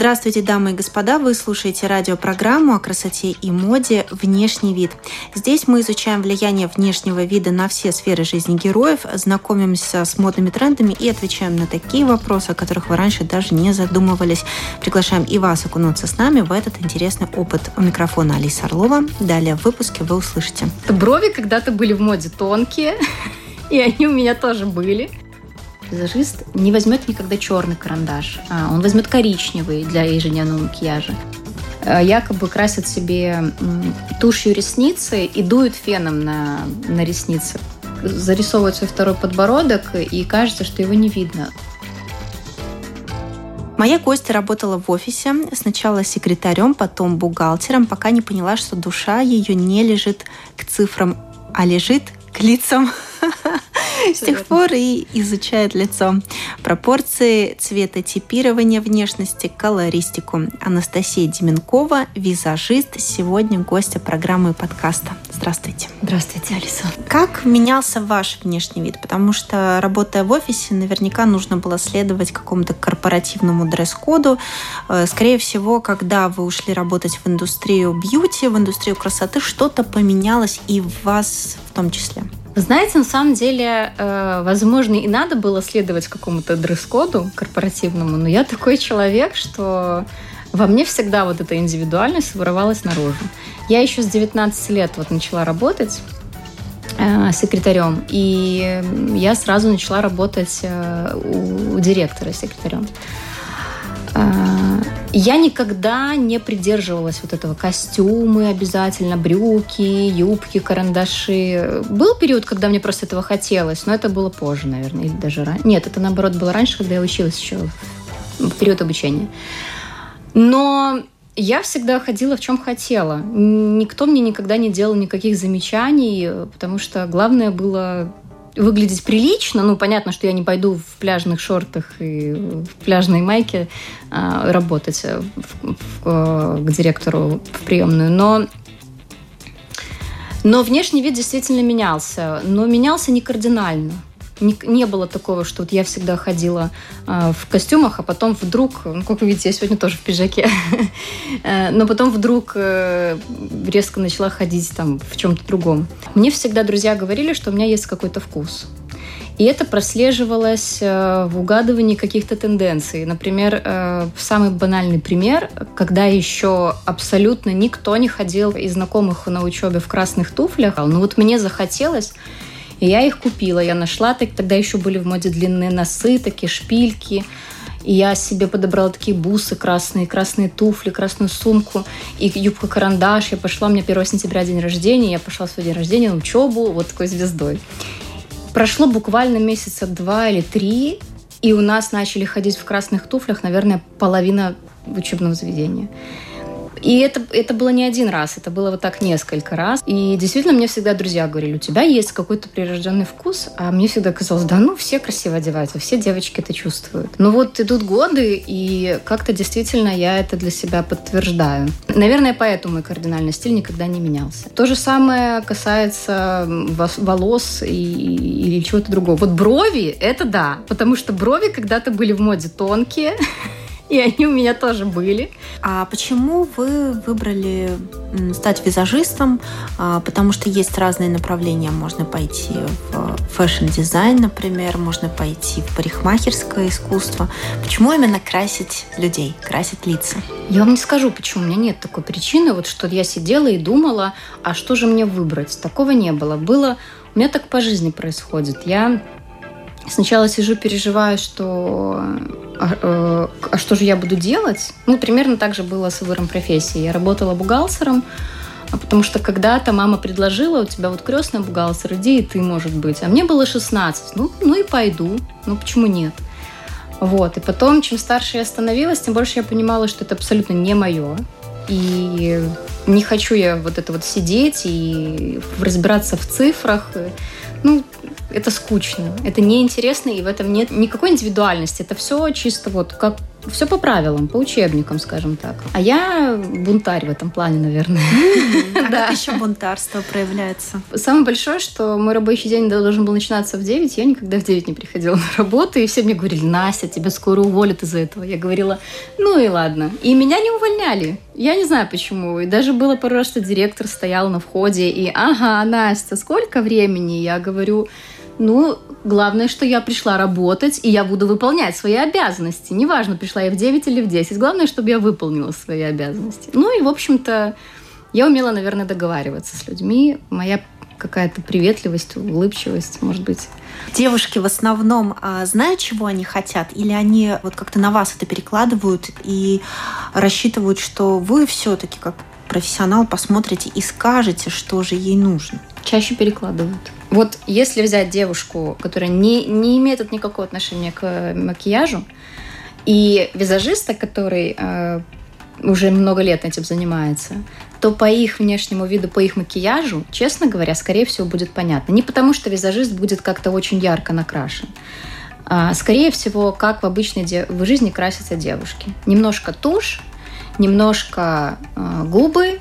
Здравствуйте, дамы и господа! Вы слушаете радиопрограмму о красоте и моде «Внешний вид». Здесь мы изучаем влияние внешнего вида на все сферы жизни героев, знакомимся с модными трендами и отвечаем на такие вопросы, о которых вы раньше даже не задумывались. Приглашаем и вас окунуться с нами в этот интересный опыт. У микрофона Алиса Орлова. Далее в выпуске вы услышите. Брови когда-то были в моде тонкие, и они у меня тоже были визажист не возьмет никогда черный карандаш, а он возьмет коричневый для ежедневного макияжа. Э, якобы красит себе тушью ресницы и дует феном на, на ресницы. Зарисовывает свой второй подбородок, и кажется, что его не видно. Моя гостья работала в офисе, сначала секретарем, потом бухгалтером, пока не поняла, что душа ее не лежит к цифрам, а лежит к лицам. С тех пор и изучает лицо. Пропорции, цветотипирование внешности, колористику. Анастасия Деменкова, визажист, сегодня гостья программы и подкаста. Здравствуйте. Здравствуйте, Алиса. Как менялся ваш внешний вид? Потому что, работая в офисе, наверняка нужно было следовать какому-то корпоративному дресс-коду. Э, скорее всего, когда вы ушли работать в индустрию бьюти, в индустрию красоты, что-то поменялось и в вас в том числе. Знаете, на самом деле, э, возможно, и надо было следовать какому-то дресс-коду корпоративному, но я такой человек, что во мне всегда вот эта индивидуальность вырывалась наружу. Я еще с 19 лет вот начала работать э, секретарем, и я сразу начала работать э, у, у директора секретарем. Я никогда не придерживалась вот этого костюмы обязательно, брюки, юбки, карандаши. Был период, когда мне просто этого хотелось, но это было позже, наверное, или даже раньше. Нет, это наоборот было раньше, когда я училась еще в период обучения. Но я всегда ходила в чем хотела. Никто мне никогда не делал никаких замечаний, потому что главное было выглядеть прилично. Ну, понятно, что я не пойду в пляжных шортах и в пляжной майке а, работать в, в, в, к директору в приемную. Но но внешний вид действительно менялся, но менялся не кардинально не, не было такого, что вот я всегда ходила э, в костюмах, а потом вдруг, ну, как вы видите, я сегодня тоже в пиджаке, э, но потом вдруг э, резко начала ходить там в чем-то другом. Мне всегда друзья говорили, что у меня есть какой-то вкус. И это прослеживалось э, в угадывании каких-то тенденций. Например, самый банальный пример, когда еще абсолютно никто не ходил из знакомых на учебе в красных туфлях, но вот мне захотелось и я их купила. Я нашла, так, тогда еще были в моде длинные носы, такие шпильки. И я себе подобрала такие бусы красные, красные туфли, красную сумку и юбка-карандаш. Я пошла, у меня 1 сентября день рождения, я пошла в свой день рождения на учебу вот такой звездой. Прошло буквально месяца два или три, и у нас начали ходить в красных туфлях, наверное, половина учебного заведения. И это, это было не один раз, это было вот так несколько раз. И действительно, мне всегда друзья говорили, у тебя есть какой-то прирожденный вкус, а мне всегда казалось, да ну, все красиво одеваются, все девочки это чувствуют. Но вот идут годы, и как-то действительно я это для себя подтверждаю. Наверное, поэтому мой кардинальный стиль никогда не менялся. То же самое касается волос и, или чего-то другого. Вот брови, это да, потому что брови когда-то были в моде тонкие, и они у меня тоже были. А почему вы выбрали стать визажистом? А, потому что есть разные направления. Можно пойти в фэшн-дизайн, например, можно пойти в парикмахерское искусство. Почему именно красить людей, красить лица? Я вам не скажу, почему. У меня нет такой причины, вот что я сидела и думала, а что же мне выбрать? Такого не было. Было у меня так по жизни происходит. Я Сначала сижу, переживаю, что а, э, а что же я буду делать? Ну, примерно так же было с выбором профессии. Я работала бухгалтером, а потому что когда-то мама предложила, у тебя вот крестный бухгалтер, иди и ты, может быть. А мне было 16. Ну, ну и пойду. Ну, почему нет? Вот. И потом, чем старше я становилась, тем больше я понимала, что это абсолютно не мое. И Не хочу я вот это вот сидеть и разбираться в цифрах. Ну, это скучно, это неинтересно, и в этом нет никакой индивидуальности. Это все чисто вот как все по правилам, по учебникам, скажем так. А я бунтарь в этом плане, наверное. А как еще бунтарство проявляется? Самое большое, что мой рабочий день должен был начинаться в 9, я никогда в 9 не приходила на работу, и все мне говорили, Настя, тебя скоро уволят из-за этого. Я говорила, ну и ладно. И меня не увольняли. Я не знаю почему. И даже было пару раз, что директор стоял на входе и, ага, Настя, сколько времени? Я говорю, ну, главное, что я пришла работать, и я буду выполнять свои обязанности. Неважно, пришла я в 9 или в 10. Главное, чтобы я выполнила свои обязанности. Ну и, в общем-то, я умела, наверное, договариваться с людьми. Моя какая-то приветливость, улыбчивость, может быть. Девушки в основном а, знают, чего они хотят, или они вот как-то на вас это перекладывают и рассчитывают, что вы все-таки как профессионал посмотрите и скажете, что же ей нужно? Чаще перекладывают. Вот если взять девушку, которая не, не имеет никакого отношения к макияжу, и визажиста, который э, уже много лет этим занимается, то по их внешнему виду, по их макияжу, честно говоря, скорее всего, будет понятно. Не потому, что визажист будет как-то очень ярко накрашен. А, скорее всего, как в обычной де- в жизни красятся девушки. Немножко тушь, немножко э, губы,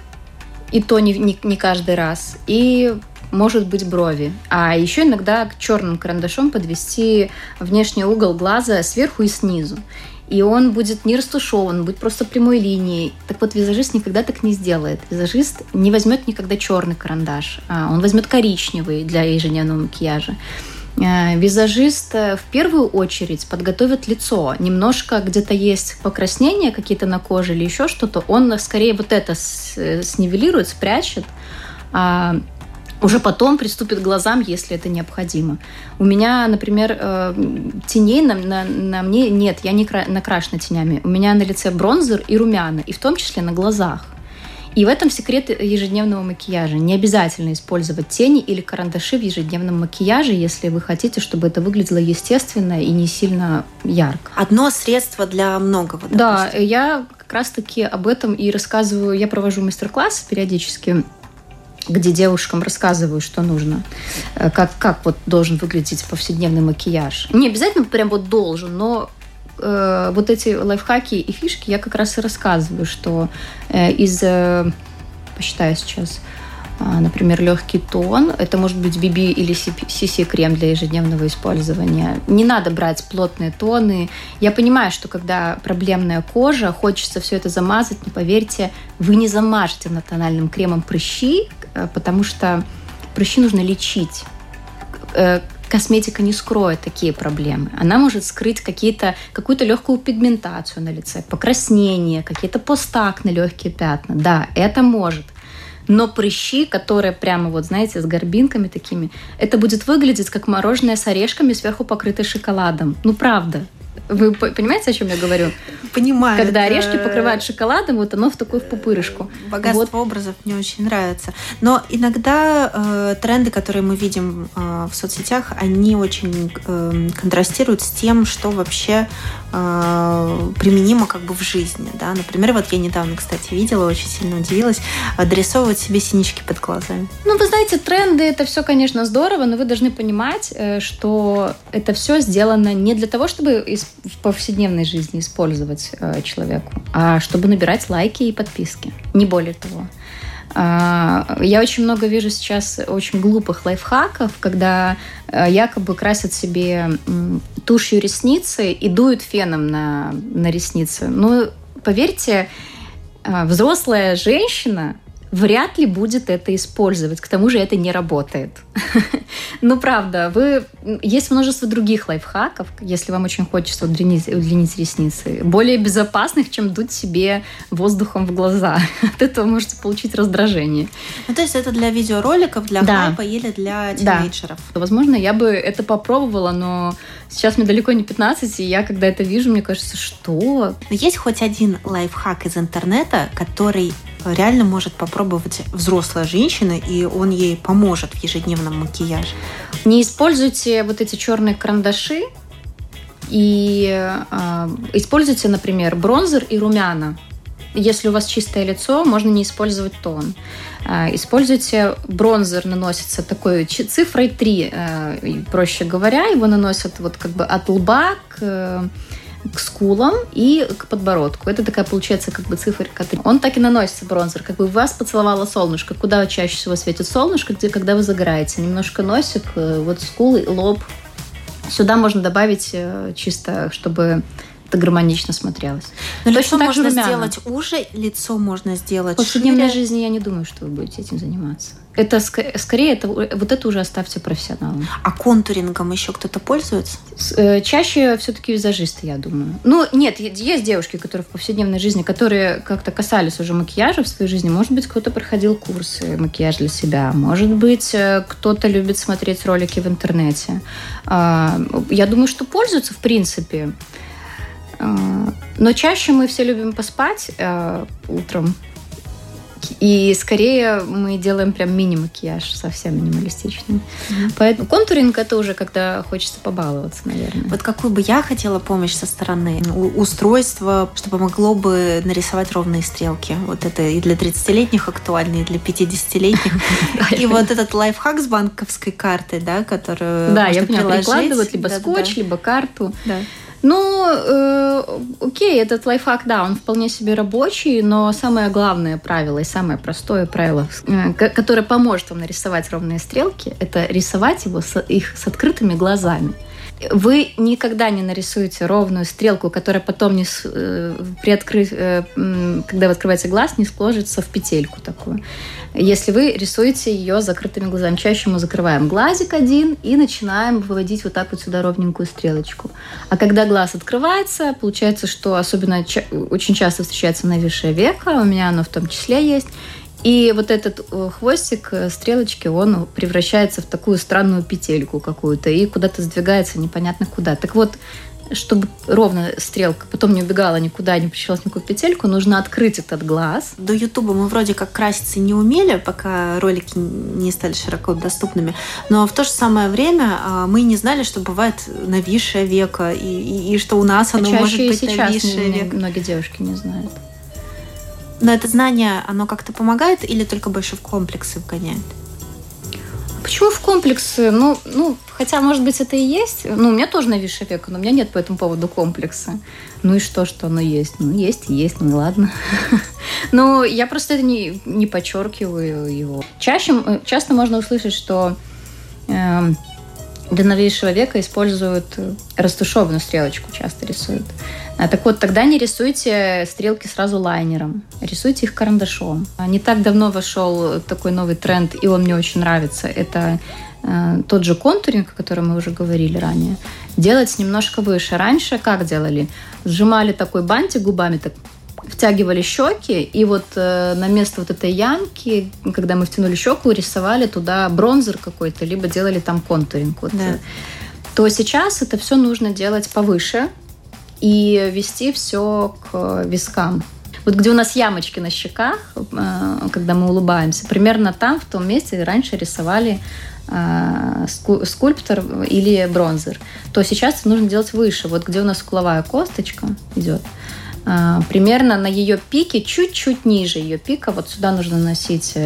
и то не, не, не каждый раз, и может быть брови. А еще иногда черным карандашом подвести внешний угол глаза сверху и снизу. И он будет не растушеван, будет просто прямой линией. Так вот, визажист никогда так не сделает. Визажист не возьмет никогда черный карандаш. А он возьмет коричневый для ежедневного макияжа. Э, визажист э, в первую очередь подготовит лицо. Немножко где-то есть покраснения какие-то на коже или еще что-то. Он скорее вот это э, снивелирует, спрячет. Уже потом приступит к глазам, если это необходимо. У меня, например, э, теней на, на, на мне нет, я не накрашена тенями. У меня на лице бронзер и румяна, и в том числе на глазах. И в этом секрет ежедневного макияжа. Не обязательно использовать тени или карандаши в ежедневном макияже, если вы хотите, чтобы это выглядело естественно и не сильно ярко. Одно средство для многого. Допустим. Да, я как раз-таки об этом и рассказываю. Я провожу мастер-классы периодически где девушкам рассказываю, что нужно, э, как, как вот должен выглядеть повседневный макияж. Не обязательно прям вот должен, но э, вот эти лайфхаки и фишки я как раз и рассказываю, что э, из, э, посчитаю сейчас, например, легкий тон. Это может быть BB или CC крем для ежедневного использования. Не надо брать плотные тоны. Я понимаю, что когда проблемная кожа, хочется все это замазать, но поверьте, вы не замажете на тональным кремом прыщи, э, потому что прыщи нужно лечить э, косметика не скроет такие проблемы. Она может скрыть какие-то, какую-то легкую пигментацию на лице, покраснение, какие-то постакны, легкие пятна. Да, это может. Но прыщи, которые прямо вот, знаете, с горбинками такими, это будет выглядеть как мороженое с орешками, сверху покрытое шоколадом. Ну, правда. Вы понимаете, о чем я говорю? Понимаю. Когда это... орешки покрывают шоколадом, вот оно в такую в пупырышку. Богатство вот. образов мне очень нравится. Но иногда э, тренды, которые мы видим э, в соцсетях, они очень э, контрастируют с тем, что вообще э, применимо как бы в жизни. Да? Например, вот я недавно, кстати, видела, очень сильно удивилась, дорисовывать себе синички под глазами. Ну, вы знаете, тренды это все, конечно, здорово, но вы должны понимать, э, что это все сделано не для того, чтобы в повседневной жизни использовать э, человеку, а чтобы набирать лайки и подписки. Не более того. А, я очень много вижу сейчас очень глупых лайфхаков, когда э, якобы красят себе тушью ресницы и дуют феном на, на ресницы. Но поверьте, э, взрослая женщина вряд ли будет это использовать. К тому же это не работает. ну, правда, вы... есть множество других лайфхаков, если вам очень хочется удлинить, удлинить ресницы, более безопасных, чем дуть себе воздухом в глаза. От этого можете получить раздражение. Ну, то есть это для видеороликов, для да. хайпа или для тинейджеров? Да. Возможно, я бы это попробовала, но сейчас мне далеко не 15, и я, когда это вижу, мне кажется, что? Есть хоть один лайфхак из интернета, который реально может попробовать взрослая женщина, и он ей поможет в ежедневном макияже. Не используйте вот эти черные карандаши, и э, используйте, например, бронзер и румяна. если у вас чистое лицо, можно не использовать тон. А, используйте бронзер, наносится такой цифрой 3, э, проще говоря, его наносят вот как бы от лба к к скулам и к подбородку. Это такая получается как бы циферка 3. Он так и наносится бронзер, как бы вас поцеловало солнышко. Куда чаще всего светит солнышко, где когда вы загораете. Немножко носик, э, вот скулы, лоб. Сюда можно добавить э, чисто, чтобы это гармонично смотрелось. Но Точно лицо так можно румяна. сделать уже, лицо можно сделать В повседневной шире. жизни я не думаю, что вы будете этим заниматься. Это скорее, это, вот это уже оставьте профессионалам. А контурингом еще кто-то пользуется? Э, чаще все-таки визажисты, я думаю. Ну, нет, есть девушки, которые в повседневной жизни, которые как-то касались уже макияжа в своей жизни. Может быть, кто-то проходил курсы макияж для себя. Может быть, э, кто-то любит смотреть ролики в интернете. А, я думаю, что пользуются в принципе. А, но чаще мы все любим поспать э, утром. И скорее мы делаем прям мини-макияж, совсем минималистичный. Mm-hmm. Поэтому контуринг это уже когда хочется побаловаться, наверное. Вот какую бы я хотела помощь со стороны устройства, чтобы могло бы нарисовать ровные стрелки. Вот это и для 30-летних актуально, и для 50-летних. И вот этот лайфхак с банковской картой, да, которую Да, я поняла, прикладывают либо скотч, либо карту. Ну, э, окей, этот лайфхак, да, он вполне себе рабочий, но самое главное правило и самое простое правило, э, которое поможет вам нарисовать ровные стрелки, это рисовать его с, их с открытыми глазами. Вы никогда не нарисуете ровную стрелку, которая потом не э, приоткры, э, когда вы открываете глаз, не сложится в петельку такую. Если вы рисуете ее закрытыми глазами, чаще мы закрываем глазик один и начинаем выводить вот так вот сюда ровненькую стрелочку. А когда глаз открывается, получается, что особенно очень часто встречается нависшее веко, у меня оно в том числе есть, и вот этот э, хвостик э, стрелочки, он превращается в такую странную петельку какую-то и куда-то сдвигается непонятно куда. Так вот, чтобы ровно стрелка потом не убегала никуда, не причалась никакую петельку, нужно открыть этот глаз. До Ютуба мы вроде как краситься не умели, пока ролики не стали широко доступными. Но в то же самое время а, мы не знали, что бывает нависшее веко, и, и, и что у нас оно а может быть сейчас нависшее веко. Многие девушки не знают. Но это знание, оно как-то помогает или только больше в комплексы вгоняет? Почему в комплексы? Ну, ну, хотя, может быть, это и есть. Ну, у меня тоже нависшее веко, но у меня нет по этому поводу комплекса. Ну и что, что оно есть? Ну, есть и есть, ну ладно. Но я просто это не, не подчеркиваю его. Чаще, э, часто можно услышать, что э, для новейшего века используют растушеванную стрелочку, часто рисуют. А, так вот, тогда не рисуйте стрелки сразу лайнером, рисуйте их карандашом. А, не так давно вошел такой новый тренд, и он мне очень нравится. Это э, тот же контуринг, о котором мы уже говорили ранее, делать немножко выше. Раньше как делали? Сжимали такой бантик губами, так втягивали щеки, и вот э, на место вот этой ямки, когда мы втянули щеку, рисовали туда бронзер какой-то, либо делали там контуринг. Вот, да. То сейчас это все нужно делать повыше, и вести все к вискам. Вот где у нас ямочки на щеках, э, когда мы улыбаемся, примерно там, в том месте раньше рисовали э, скульптор или бронзер, то сейчас нужно делать выше. Вот где у нас скуловая косточка идет, э, примерно на ее пике, чуть-чуть ниже ее пика, вот сюда нужно носить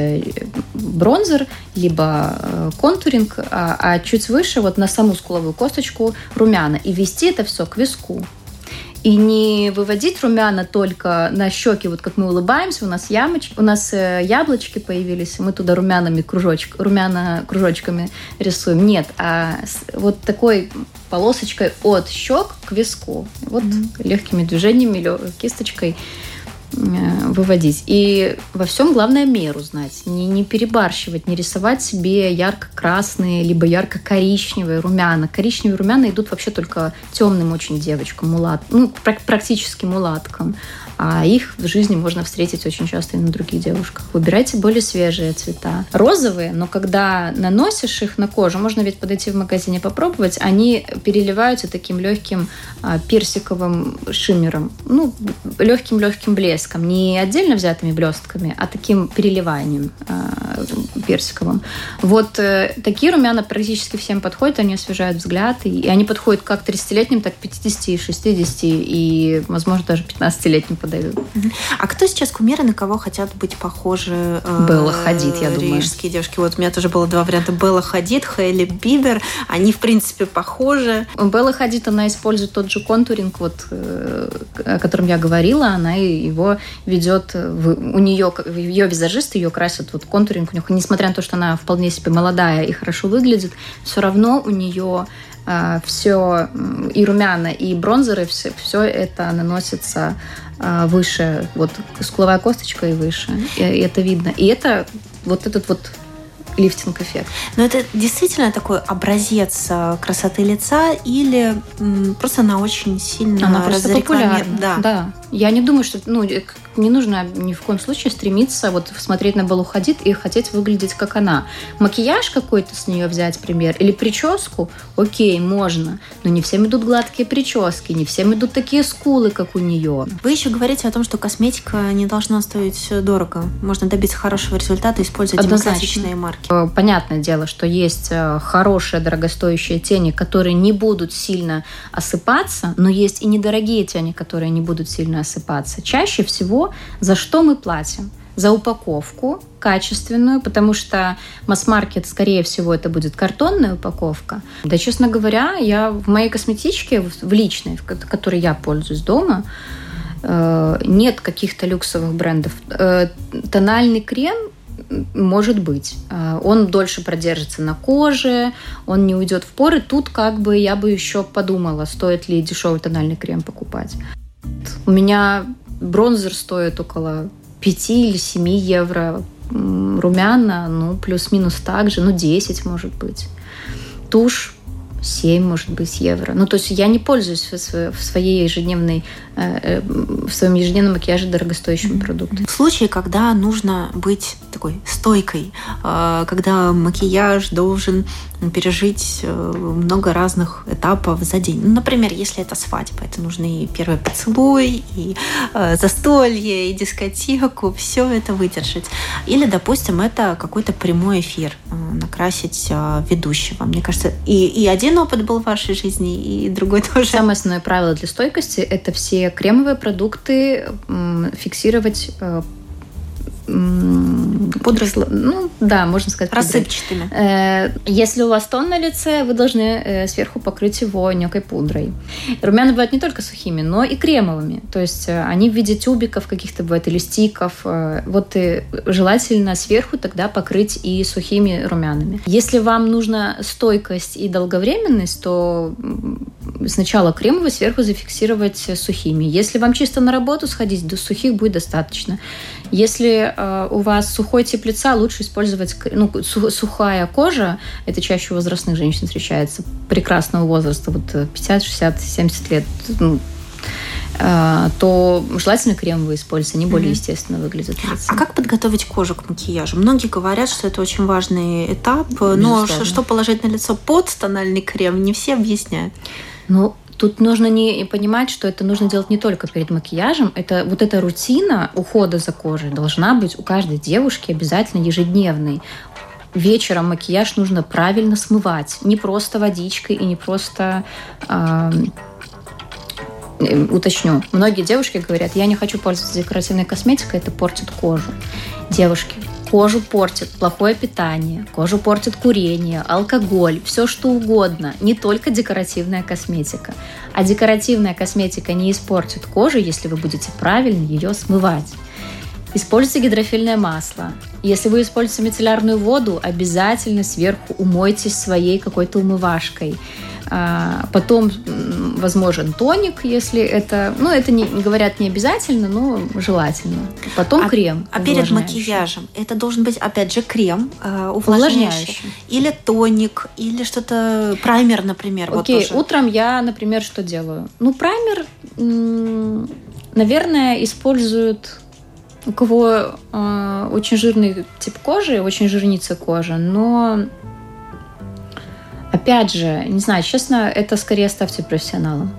бронзер, либо контуринг, а, а чуть выше, вот на саму скуловую косточку румяна. И вести это все к виску. И не выводить румяна только на щеки, вот как мы улыбаемся, у нас ямочки, у нас э, яблочки появились, мы туда румянами кружочек, румяна кружочками рисуем. Нет, а вот такой полосочкой от щек к виску. Вот mm-hmm. легкими движениями, кисточкой выводить. И во всем главное меру знать. Не, не перебарщивать, не рисовать себе ярко-красные, либо ярко-коричневые румяна. Коричневые румяна идут вообще только темным очень девочкам, мулат, ну, практически мулаткам а их в жизни можно встретить очень часто и на других девушках. Выбирайте более свежие цвета. Розовые, но когда наносишь их на кожу, можно ведь подойти в магазине попробовать, они переливаются таким легким а, персиковым шиммером, ну, легким-легким блеском, не отдельно взятыми блестками, а таким переливанием а, персиковым. Вот э, такие румяна практически всем подходят, они освежают взгляд, и, и они подходят как 30-летним, так 50, 60 и, возможно, даже 15-летним подойдут. А кто сейчас кумиры, на кого хотят быть похожи? Э, Белла Хадид, я думаю. Рижские девушки. Вот у меня тоже было два варианта. Белла Хадид, Хейли Бибер. Они, в принципе, похожи. Белла Хадид, она использует тот же контуринг, вот, э, о котором я говорила. Она его ведет... В, у нее, ее визажист ее красит вот контуринг у них, несмотря на то, что она вполне себе молодая и хорошо выглядит, все равно у нее э, все и румяна, и бронзеры, все, все это наносится э, выше, вот скуловая косточка и выше. И, и это видно. И это вот этот вот лифтинг-эффект. Но это действительно такой образец э, красоты лица или просто она очень сильно она просто популярна. Да. да. Я не думаю, что ну, не нужно ни в коем случае стремиться вот смотреть на Балу Хадид и хотеть выглядеть как она. Макияж какой-то с нее взять пример или прическу, окей, можно, но не всем идут гладкие прически, не всем идут такие скулы, как у нее. Вы еще говорите о том, что косметика не должна стоить дорого. Можно добиться хорошего результата, используя демократичные марки. Э, понятное дело, что есть э, хорошие дорогостоящие тени, которые не будут сильно осыпаться, но есть и недорогие тени, которые не будут сильно осыпаться. Чаще всего за что мы платим? За упаковку качественную, потому что масс-маркет, скорее всего, это будет картонная упаковка. Да, честно говоря, я в моей косметичке, в личной, в которой я пользуюсь дома, э, нет каких-то люксовых брендов. Э, тональный крем может быть. Э, он дольше продержится на коже, он не уйдет в поры. Тут как бы я бы еще подумала, стоит ли дешевый тональный крем покупать. У меня бронзер стоит около 5 или 7 евро. Румяна, ну, плюс-минус так же, ну, 10, может быть. Тушь 7, может быть, евро. Ну, то есть я не пользуюсь в своей ежедневной, в своем ежедневном макияже дорогостоящими продуктами. В случае, когда нужно быть такой стойкой, э, когда макияж должен пережить много разных этапов за день. Ну, например, если это свадьба, это нужно и первый поцелуй, и застолье, и дискотеку, все это выдержать. Или, допустим, это какой-то прямой эфир, накрасить ведущего. Мне кажется, и, и один опыт был в вашей жизни, и другой тоже. Самое основное правило для стойкости – это все кремовые продукты фиксировать Пудрой? Ну, да, можно сказать. Рассыпчатыми. Э, если у вас тон на лице, вы должны э, сверху покрыть его некой пудрой. Румяна бывают не только сухими, но и кремовыми. То есть э, они в виде тюбиков каких-то бывают или стиков. Вот и желательно сверху тогда покрыть и сухими румянами. Если вам нужна стойкость и долговременность, то сначала кремовый, сверху зафиксировать сухими. Если вам чисто на работу сходить, до сухих будет достаточно. Если э, у вас сухой тип лица, лучше использовать ну, сухая кожа. Это чаще у возрастных женщин встречается, прекрасного возраста, вот 50, 60, 70 лет. Ну, э, то желательно кремовые использовать, они более mm-hmm. естественно выглядят. А как подготовить кожу к макияжу? Многие говорят, что это очень важный этап, но что положить на лицо под тональный крем, не все объясняют. Ну, Тут нужно не понимать, что это нужно делать не только перед макияжем. Это вот эта рутина ухода за кожей должна быть у каждой девушки обязательно ежедневной. Вечером макияж нужно правильно смывать, не просто водичкой и не просто э, уточню. Многие девушки говорят, я не хочу пользоваться декоративной косметикой, это портит кожу. Девушки, Кожу портит плохое питание, кожу портит курение, алкоголь, все что угодно, не только декоративная косметика. А декоративная косметика не испортит кожу, если вы будете правильно ее смывать. Используйте гидрофильное масло. Если вы используете мицеллярную воду, обязательно сверху умойтесь своей какой-то умывашкой. А, потом возможен тоник, если это, ну, это не говорят не обязательно, но желательно. Потом а, крем. А перед макияжем это должен быть опять же крем э, увлажняющий, увлажняющий, или тоник, или что-то праймер, например. Окей, вот утром я, например, что делаю? Ну праймер, наверное, используют у кого э, очень жирный тип кожи, очень жирнится кожа, но Опять же, не знаю, честно, это скорее оставьте профессионалам.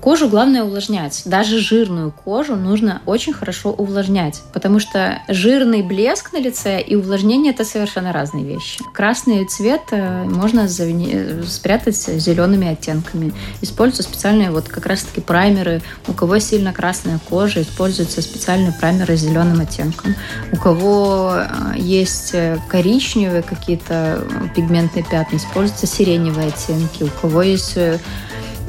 Кожу главное увлажнять. Даже жирную кожу нужно очень хорошо увлажнять, потому что жирный блеск на лице и увлажнение – это совершенно разные вещи. Красный цвет э, можно спрятать зелеными оттенками. Используются специальные вот как раз-таки праймеры. У кого сильно красная кожа, используются специальные праймеры с зеленым оттенком. У кого э, есть коричневые какие-то пигментные пятна, используются сиреневые оттенки. У кого есть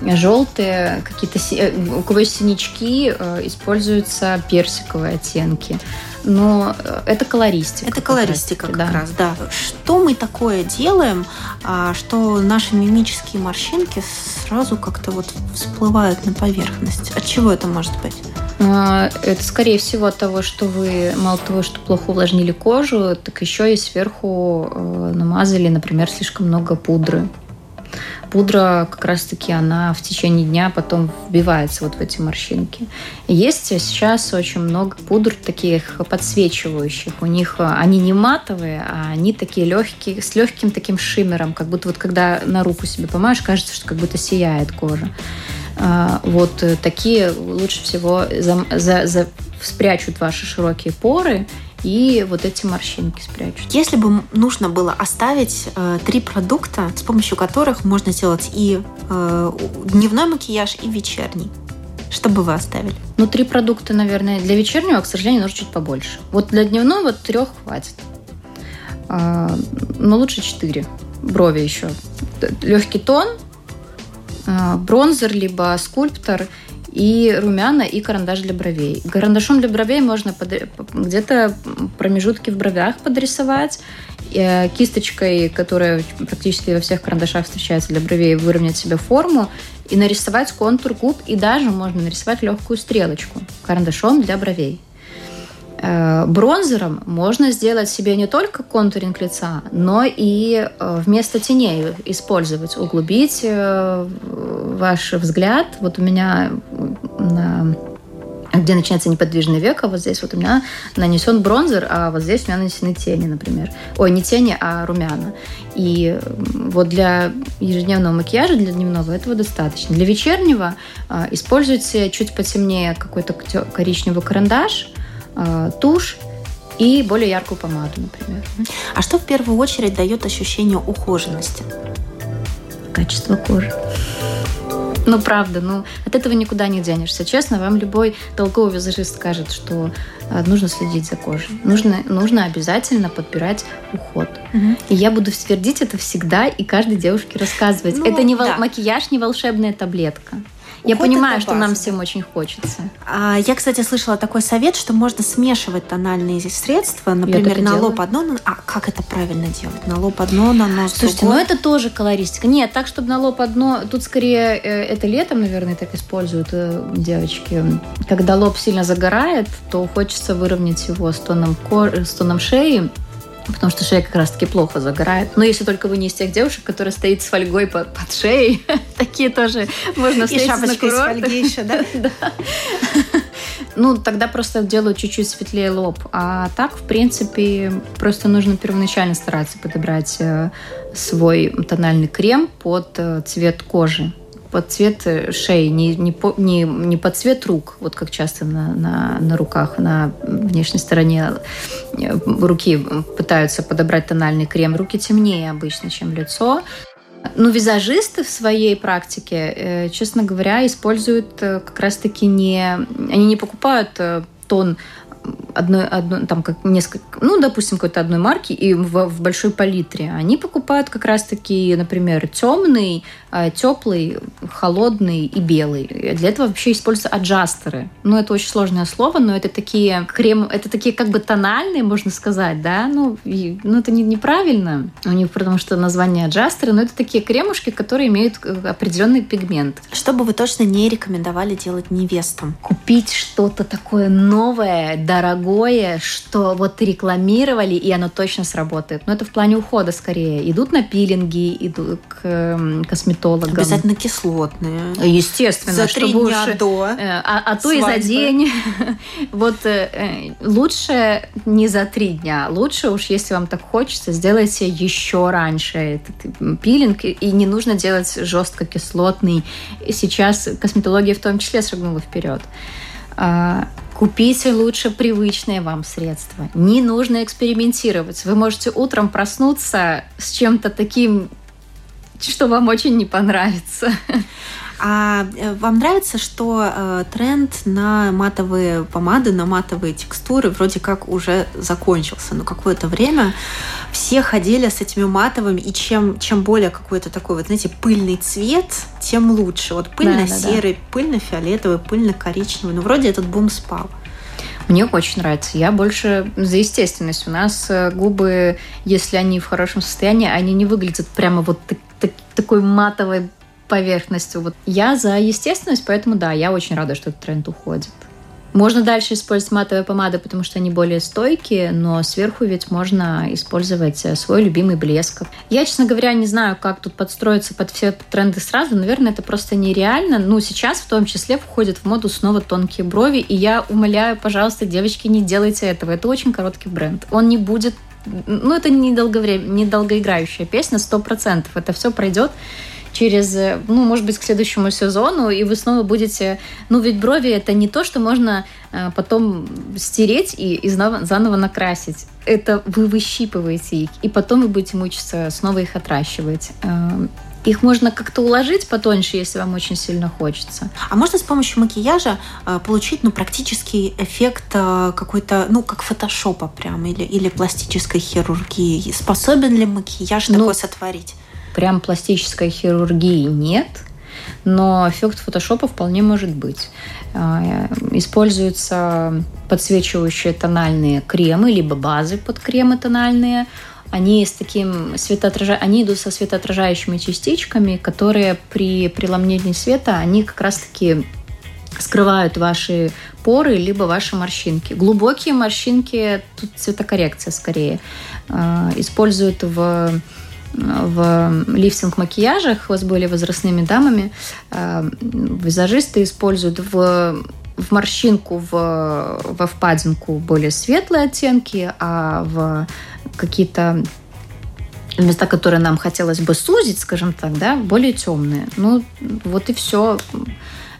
желтые, какие-то э, у кого есть синячки, э, используются персиковые оттенки. Но э, это колористика. Это колористика как, раз, как да. раз, да. Что мы такое делаем, а, что наши мимические морщинки сразу как-то вот всплывают на поверхность? От чего это может быть? А, это, скорее всего, от того, что вы мало того, что плохо увлажнили кожу, так еще и сверху намазали, например, слишком много пудры пудра как раз-таки она в течение дня потом вбивается вот в эти морщинки. Есть сейчас очень много пудр таких подсвечивающих. У них э, они не матовые, а они такие легкие, с легким таким шиммером, как будто вот когда на руку себе помаешь, кажется, что как будто сияет кожа. А, вот э, такие лучше всего за, за, за, спрячут ваши широкие поры и вот эти морщинки спрячут. Если бы нужно было оставить э, три продукта, с помощью которых можно сделать и э, дневной макияж, и вечерний, что бы вы оставили? Ну, три продукта, наверное. Для вечернего, к сожалению, нужно чуть побольше. Вот для дневного трех хватит. А, но лучше четыре. Брови еще. Легкий тон, а, бронзер, либо скульптор – и румяна, и карандаш для бровей. Карандашом для бровей можно где-то промежутки в бровях подрисовать, э, кисточкой, которая практически во всех карандашах встречается для бровей, выровнять себе форму и нарисовать контур губ, и даже можно нарисовать легкую стрелочку карандашом для бровей. Э, бронзером можно сделать себе не только контуринг лица, но и э, вместо теней использовать, углубить ваш взгляд. Вот у меня на где начинается неподвижный век, а вот здесь вот у меня нанесен бронзер, а вот здесь у меня нанесены тени, например. Ой, не тени, а румяна. И вот для ежедневного макияжа, для дневного этого достаточно. Для вечернего используйте чуть потемнее какой-то коричневый карандаш, Э, тушь и более яркую помаду, например. А что в первую очередь дает ощущение ухоженности? Качество кожи. Ну, правда, ну, от этого никуда не денешься. Честно, вам любой толковый визажист скажет, что э, нужно следить за кожей. Нужно, нужно обязательно подбирать уход. Угу. И я буду твердить это всегда и каждой девушке рассказывать. Ну, это не да. макияж, не волшебная таблетка. Я понимаю, что нам всем очень хочется. А, я, кстати, слышала такой совет, что можно смешивать тональные средства, например, на лоб одно, а как это правильно делать? На лоб одно, на нос Слушайте, другое? ну это тоже колористика. Нет, так, чтобы на лоб одно, тут скорее э, это летом, наверное, так используют э, девочки. Когда лоб сильно загорает, то хочется выровнять его с тоном, кожи, с тоном шеи, потому что шея как раз-таки плохо загорает. Но если только вы не из тех девушек, которые стоит с фольгой под, под шеей, такие тоже можно встретить на курорте. из фольги еще, да? да. Ну, тогда просто делаю чуть-чуть светлее лоб. А так, в принципе, просто нужно первоначально стараться подобрать э, свой тональный крем под э, цвет кожи под цвет э, шеи, не, не, по, не, не под цвет рук, вот как часто на, на, на руках, на внешней стороне э, руки пытаются подобрать тональный крем. Руки темнее обычно, чем лицо. Ну, визажисты в своей практике, э, честно говоря, используют как раз-таки не... Они не покупают тон одной, одной там как несколько, ну, допустим, какой-то одной марки и в, в большой палитре. Они покупают как раз-таки, например, темный, а, теплый, холодный и белый. Для этого вообще используются аджастеры. Ну, это очень сложное слово, но это такие крем, это такие как бы тональные, можно сказать, да, ну, и, ну это не, неправильно у них, потому что название аджастеры, но это такие кремушки, которые имеют э, определенный пигмент. Что бы вы точно не рекомендовали делать невестам? Купить что-то такое новое, дорогое, дорогое, что вот рекламировали, и оно точно сработает. Но это в плане ухода скорее. Идут на пилинги, идут к эм, косметологам. Обязательно кислотные. Естественно. За три дня уж, до э, А, а то и за день. вот э, э, лучше не за три дня. Лучше уж, если вам так хочется, сделайте еще раньше этот пилинг. И не нужно делать жестко кислотный. Сейчас косметология в том числе шагнула вперед. Купите лучше привычные вам средства. Не нужно экспериментировать. Вы можете утром проснуться с чем-то таким, что вам очень не понравится. А э, вам нравится, что э, тренд на матовые помады, на матовые текстуры вроде как уже закончился? Но какое-то время все ходили с этими матовыми, и чем, чем более какой-то такой, вот, знаете, пыльный цвет, тем лучше. Вот пыльно-серый, да, да, да. пыльно-фиолетовый, пыльно-коричневый. Но вроде этот бум спал. Мне очень нравится. Я больше за естественность. У нас э, губы, если они в хорошем состоянии, они не выглядят прямо вот так, так, такой матовой поверхностью. Вот я за естественность, поэтому да, я очень рада, что этот тренд уходит. Можно дальше использовать матовые помады, потому что они более стойкие, но сверху ведь можно использовать э, свой любимый блеск. Я, честно говоря, не знаю, как тут подстроиться под все тренды сразу. Наверное, это просто нереально. Ну, сейчас в том числе входят в моду снова тонкие брови, и я умоляю, пожалуйста, девочки, не делайте этого. Это очень короткий бренд. Он не будет ну, это не, долговре... не долгоиграющая песня, сто процентов. Это все пройдет через, ну, может быть, к следующему сезону, и вы снова будете... Ну, ведь брови — это не то, что можно э, потом стереть и, и заново накрасить. Это вы выщипываете их, и потом вы будете мучиться снова их отращивать. Э, их можно как-то уложить потоньше, если вам очень сильно хочется. А можно с помощью макияжа э, получить ну, практический эффект какой-то, ну, как фотошопа прям, или, или пластической хирургии? Способен ли макияж ну, такой сотворить? Прям пластической хирургии нет, но эффект фотошопа вполне может быть. А, используются подсвечивающие тональные кремы, либо базы под кремы тональные. Они с таким светоотража... они идут со светоотражающими частичками, которые при преломлении света, они как раз-таки скрывают ваши поры, либо ваши морщинки. Глубокие морщинки, тут цветокоррекция скорее, а, используют в в лифтинг-макияжах с более возрастными дамами э, визажисты используют в в морщинку, в, во впадинку более светлые оттенки, а в какие-то места, которые нам хотелось бы сузить, скажем так, да, более темные. Ну, вот и все.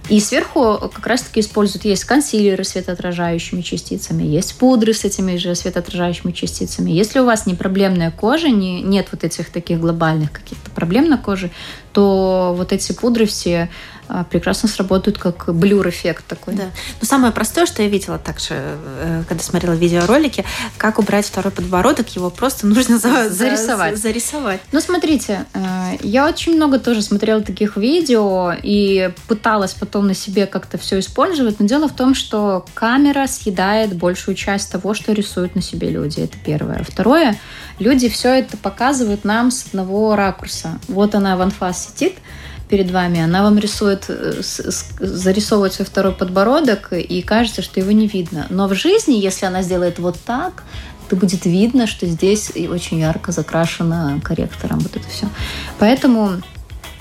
И сверху как раз-таки используют, есть консилеры с светоотражающими частицами, есть пудры с этими же светоотражающими частицами. Если у вас не проблемная кожа, не, нет вот этих таких глобальных каких-то проблем на коже, то вот эти пудры все а, прекрасно сработают как блюр-эффект такой. Да. Но самое простое, что я видела также, э, когда смотрела видеоролики, как убрать второй подбородок, его просто нужно за, зарисовать. За, зарисовать. Ну, смотрите, э, я очень много тоже смотрела таких видео и пыталась потом на себе как-то все использовать, но дело в том, что камера съедает большую часть того, что рисуют на себе люди. Это первое. Второе, люди все это показывают нам с одного ракурса. Вот она в анфас сидит, перед вами, она вам рисует, э, зарисовывает свой второй подбородок, и кажется, что его не видно. Но в жизни, если она сделает вот так, то будет видно, что здесь очень ярко закрашено корректором вот это все. Поэтому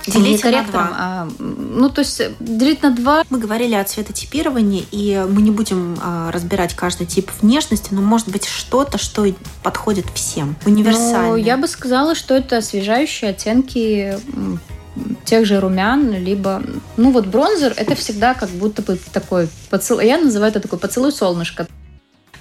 Делить на два. А, ну, то есть делить на два. Мы говорили о цветотипировании, и мы не будем а, разбирать каждый тип внешности, но может быть что-то, что подходит всем, универсально. Ну, я бы сказала, что это освежающие оттенки тех же румян, либо... Ну вот бронзер — это всегда как будто бы такой поцелуй... Я называю это такой поцелуй солнышко.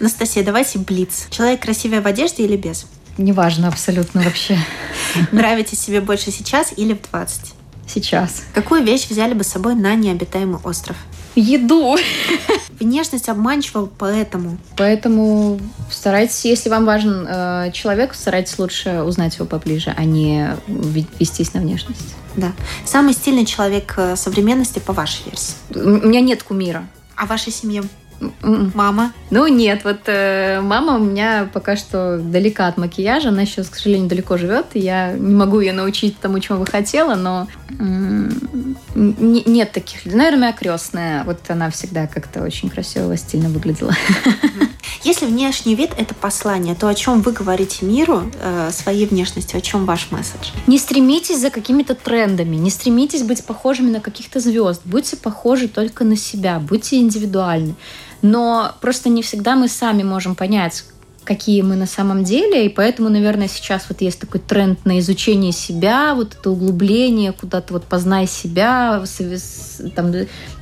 Анастасия, давайте блиц. Человек красивый в одежде или без? Неважно абсолютно вообще. Нравитесь себе больше сейчас или в 20? Сейчас. Какую вещь взяли бы с собой на необитаемый остров? Еду. Внешность обманчива, поэтому. Поэтому старайтесь, если вам важен э, человек, старайтесь лучше узнать его поближе, а не вестись на внешность. Да. Самый стильный человек э, современности по вашей версии? У меня нет кумира. А в вашей семье? Мама? Ну нет, вот э, мама у меня пока что далека от макияжа, она сейчас, к сожалению, далеко живет, я не могу ее научить тому, чему бы хотела, но э, нет таких людей. Наверное, моя крестная, вот она всегда как-то очень красиво, стильно выглядела. Если внешний вид – это послание, то о чем вы говорите миру э, своей внешностью, о чем ваш месседж? Не стремитесь за какими-то трендами, не стремитесь быть похожими на каких-то звезд. Будьте похожи только на себя, будьте индивидуальны. Но просто не всегда мы сами можем понять, какие мы на самом деле, и поэтому, наверное, сейчас вот есть такой тренд на изучение себя, вот это углубление куда-то вот познай себя, там,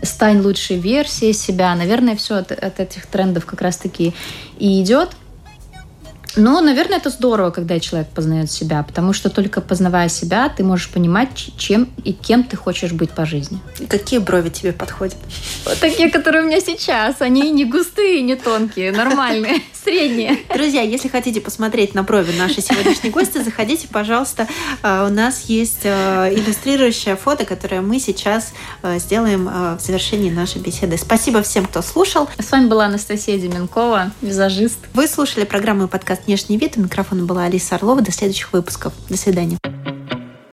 стань лучшей версией себя. Наверное, все от, от этих трендов как раз-таки и идет. Но, наверное, это здорово, когда человек познает себя, потому что только познавая себя, ты можешь понимать, чем и кем ты хочешь быть по жизни. И какие брови тебе подходят? Вот такие, которые у меня сейчас. Они не густые, не тонкие, нормальные, средние. Друзья, если хотите посмотреть на брови нашей сегодняшней гости, заходите, пожалуйста. А, у нас есть а, иллюстрирующее фото, которое мы сейчас а, сделаем в завершении нашей беседы. Спасибо всем, кто слушал. С вами была Анастасия Деменкова, визажист. Вы слушали программу подкаст «Внешний вид». У микрофона была Алиса Орлова. До следующих выпусков. До свидания.